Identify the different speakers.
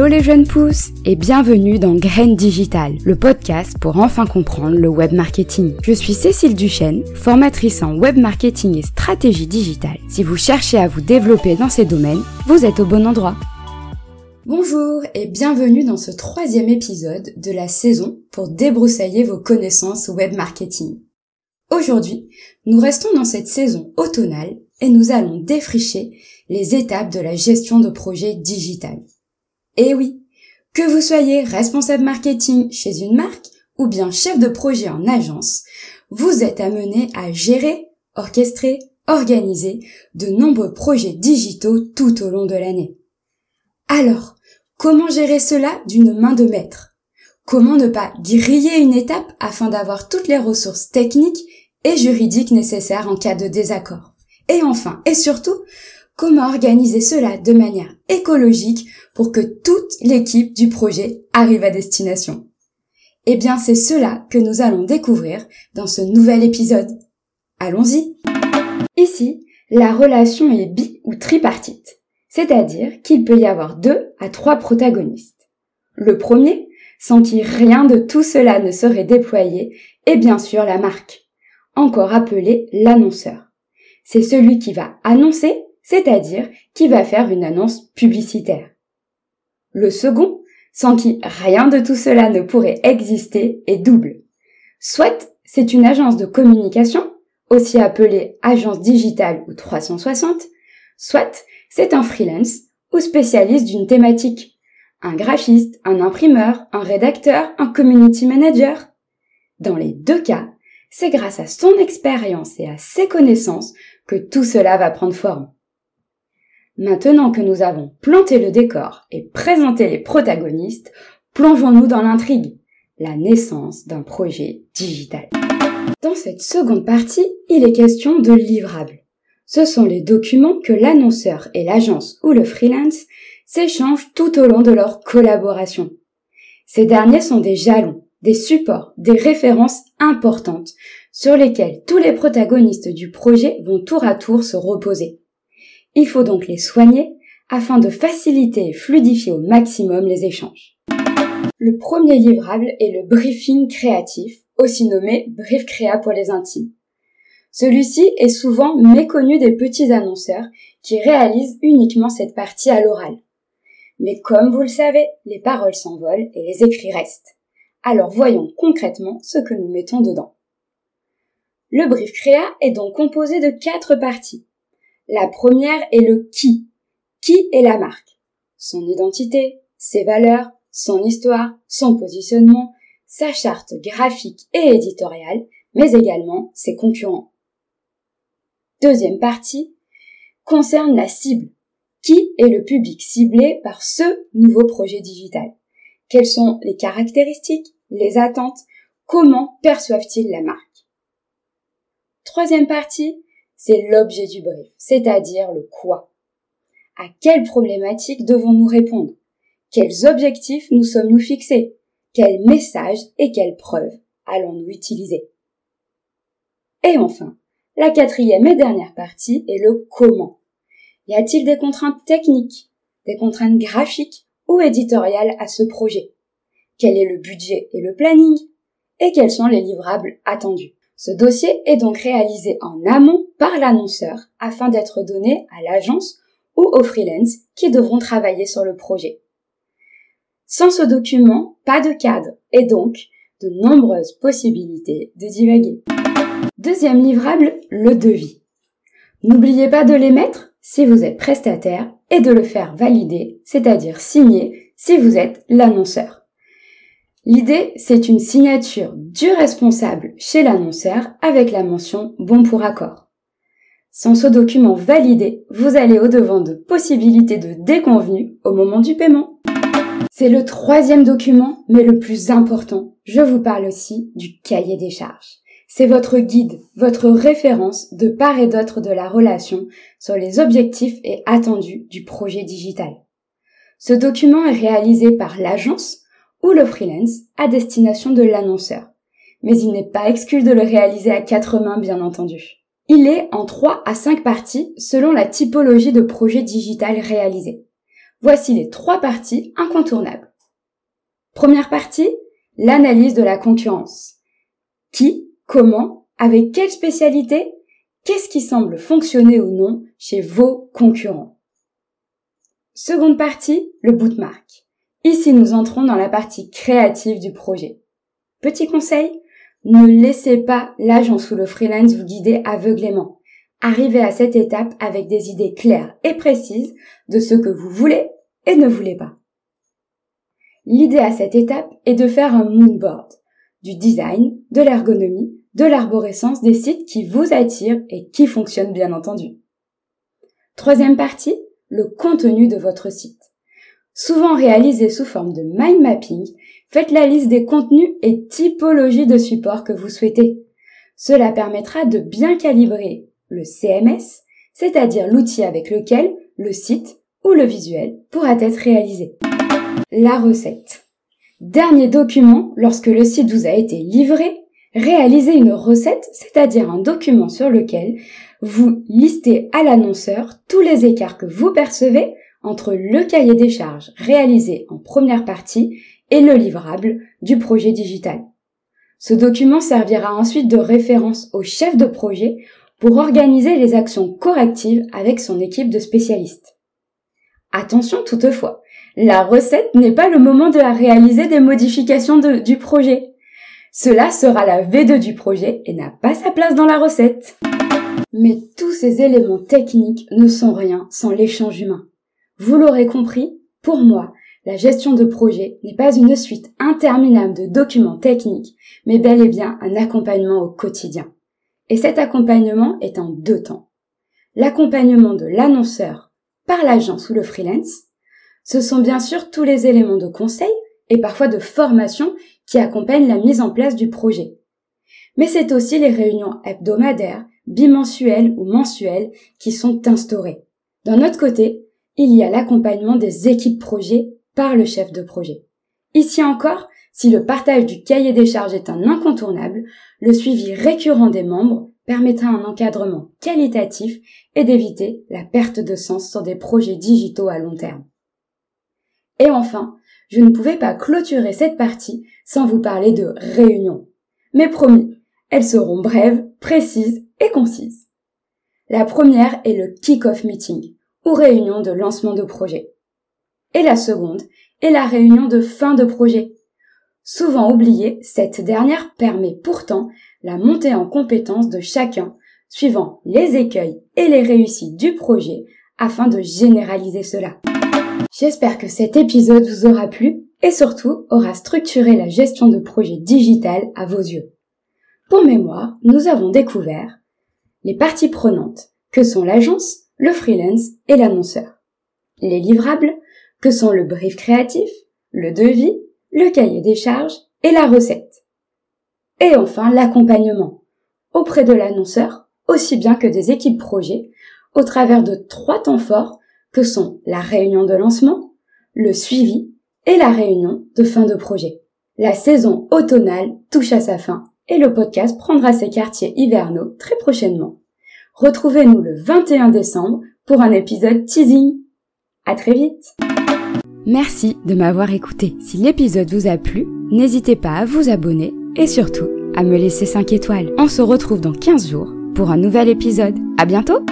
Speaker 1: Hello les jeunes pousses et bienvenue dans Graines Digital, le podcast pour enfin comprendre le web marketing. Je suis Cécile Duchesne, formatrice en web marketing et stratégie digitale. Si vous cherchez à vous développer dans ces domaines, vous êtes au bon endroit. Bonjour et bienvenue dans ce troisième épisode de la saison pour débroussailler vos connaissances web marketing. Aujourd'hui, nous restons dans cette saison automnale et nous allons défricher les étapes de la gestion de projets digital. Et oui, que vous soyez responsable marketing chez une marque ou bien chef de projet en agence, vous êtes amené à gérer, orchestrer, organiser de nombreux projets digitaux tout au long de l'année. Alors, comment gérer cela d'une main de maître? Comment ne pas griller une étape afin d'avoir toutes les ressources techniques et juridiques nécessaires en cas de désaccord? Et enfin, et surtout, comment organiser cela de manière écologique pour que toute l'équipe du projet arrive à destination Eh bien, c'est cela que nous allons découvrir dans ce nouvel épisode. Allons-y Ici, la relation est bi ou tripartite, c'est-à-dire qu'il peut y avoir deux à trois protagonistes. Le premier, sans qui rien de tout cela ne serait déployé, est bien sûr la marque, encore appelée l'annonceur. C'est celui qui va annoncer c'est-à-dire qui va faire une annonce publicitaire. Le second, sans qui rien de tout cela ne pourrait exister, est double. Soit c'est une agence de communication, aussi appelée agence digitale ou 360, soit c'est un freelance ou spécialiste d'une thématique, un graphiste, un imprimeur, un rédacteur, un community manager. Dans les deux cas, c'est grâce à son expérience et à ses connaissances que tout cela va prendre forme. Maintenant que nous avons planté le décor et présenté les protagonistes, plongeons-nous dans l'intrigue, la naissance d'un projet digital. Dans cette seconde partie, il est question de livrables. Ce sont les documents que l'annonceur et l'agence ou le freelance s'échangent tout au long de leur collaboration. Ces derniers sont des jalons, des supports, des références importantes sur lesquelles tous les protagonistes du projet vont tour à tour se reposer. Il faut donc les soigner afin de faciliter et fluidifier au maximum les échanges. Le premier livrable est le briefing créatif, aussi nommé brief créa pour les intimes. Celui-ci est souvent méconnu des petits annonceurs qui réalisent uniquement cette partie à l'oral. Mais comme vous le savez, les paroles s'envolent et les écrits restent. Alors voyons concrètement ce que nous mettons dedans. Le brief créa est donc composé de quatre parties. La première est le qui. Qui est la marque? Son identité, ses valeurs, son histoire, son positionnement, sa charte graphique et éditoriale, mais également ses concurrents. Deuxième partie concerne la cible. Qui est le public ciblé par ce nouveau projet digital? Quelles sont les caractéristiques, les attentes? Comment perçoivent-ils la marque? Troisième partie, c'est l'objet du brief, c'est-à-dire le quoi. À quelles problématiques devons-nous répondre? Quels objectifs nous sommes-nous fixés? Quels messages et quelles preuves allons-nous utiliser? Et enfin, la quatrième et dernière partie est le comment. Y a-t-il des contraintes techniques, des contraintes graphiques ou éditoriales à ce projet? Quel est le budget et le planning? Et quels sont les livrables attendus? Ce dossier est donc réalisé en amont par l'annonceur afin d'être donné à l'agence ou aux freelance qui devront travailler sur le projet. Sans ce document, pas de cadre et donc de nombreuses possibilités de divaguer. Deuxième livrable, le devis. N'oubliez pas de les mettre si vous êtes prestataire et de le faire valider, c'est-à-dire signer si vous êtes l'annonceur. L'idée, c'est une signature du responsable chez l'annonceur avec la mention bon pour accord. Sans ce document validé, vous allez au-devant de possibilités de déconvenus au moment du paiement. C'est le troisième document, mais le plus important. Je vous parle aussi du cahier des charges. C'est votre guide, votre référence de part et d'autre de la relation sur les objectifs et attendus du projet digital. Ce document est réalisé par l'agence ou le freelance à destination de l'annonceur. Mais il n'est pas exclu de le réaliser à quatre mains, bien entendu. Il est en trois à cinq parties selon la typologie de projet digital réalisé. Voici les trois parties incontournables. Première partie, l'analyse de la concurrence. Qui, comment, avec quelle spécialité, qu'est-ce qui semble fonctionner ou non chez vos concurrents? Seconde partie, le bootmark. Ici, nous entrons dans la partie créative du projet. Petit conseil, ne laissez pas l'agence ou le freelance vous guider aveuglément. Arrivez à cette étape avec des idées claires et précises de ce que vous voulez et ne voulez pas. L'idée à cette étape est de faire un moonboard, du design, de l'ergonomie, de l'arborescence des sites qui vous attirent et qui fonctionnent bien entendu. Troisième partie, le contenu de votre site. Souvent réalisé sous forme de mind mapping, faites la liste des contenus et typologies de support que vous souhaitez. Cela permettra de bien calibrer le CMS, c'est-à-dire l'outil avec lequel le site ou le visuel pourra être réalisé. La recette. Dernier document lorsque le site vous a été livré, réalisez une recette, c'est-à-dire un document sur lequel vous listez à l'annonceur tous les écarts que vous percevez entre le cahier des charges réalisé en première partie et le livrable du projet digital. Ce document servira ensuite de référence au chef de projet pour organiser les actions correctives avec son équipe de spécialistes. Attention toutefois, la recette n'est pas le moment de réaliser des modifications du projet. Cela sera la V2 du projet et n'a pas sa place dans la recette. Mais tous ces éléments techniques ne sont rien sans l'échange humain. Vous l'aurez compris, pour moi, la gestion de projet n'est pas une suite interminable de documents techniques, mais bel et bien un accompagnement au quotidien. Et cet accompagnement est en deux temps. L'accompagnement de l'annonceur par l'agence ou le freelance. Ce sont bien sûr tous les éléments de conseil et parfois de formation qui accompagnent la mise en place du projet. Mais c'est aussi les réunions hebdomadaires, bimensuelles ou mensuelles qui sont instaurées. D'un autre côté, il y a l'accompagnement des équipes projet par le chef de projet. Ici encore, si le partage du cahier des charges est un incontournable, le suivi récurrent des membres permettra un encadrement qualitatif et d'éviter la perte de sens sur des projets digitaux à long terme. Et enfin, je ne pouvais pas clôturer cette partie sans vous parler de réunions. Mais promis, elles seront brèves, précises et concises. La première est le kick-off meeting, ou réunion de lancement de projet. Et la seconde est la réunion de fin de projet, Souvent oubliée, cette dernière permet pourtant la montée en compétence de chacun, suivant les écueils et les réussites du projet afin de généraliser cela. J'espère que cet épisode vous aura plu et surtout aura structuré la gestion de projet digital à vos yeux. Pour mémoire, nous avons découvert les parties prenantes, que sont l'agence, le freelance et l'annonceur. Les livrables, que sont le brief créatif, le devis, le cahier des charges et la recette. Et enfin l'accompagnement auprès de l'annonceur, aussi bien que des équipes projet, au travers de trois temps forts que sont la réunion de lancement, le suivi et la réunion de fin de projet. La saison automnale touche à sa fin et le podcast prendra ses quartiers hivernaux très prochainement. Retrouvez-nous le 21 décembre pour un épisode teasing. À très vite!
Speaker 2: Merci de m'avoir écouté. Si l'épisode vous a plu, n'hésitez pas à vous abonner et surtout à me laisser 5 étoiles. On se retrouve dans 15 jours pour un nouvel épisode. À bientôt!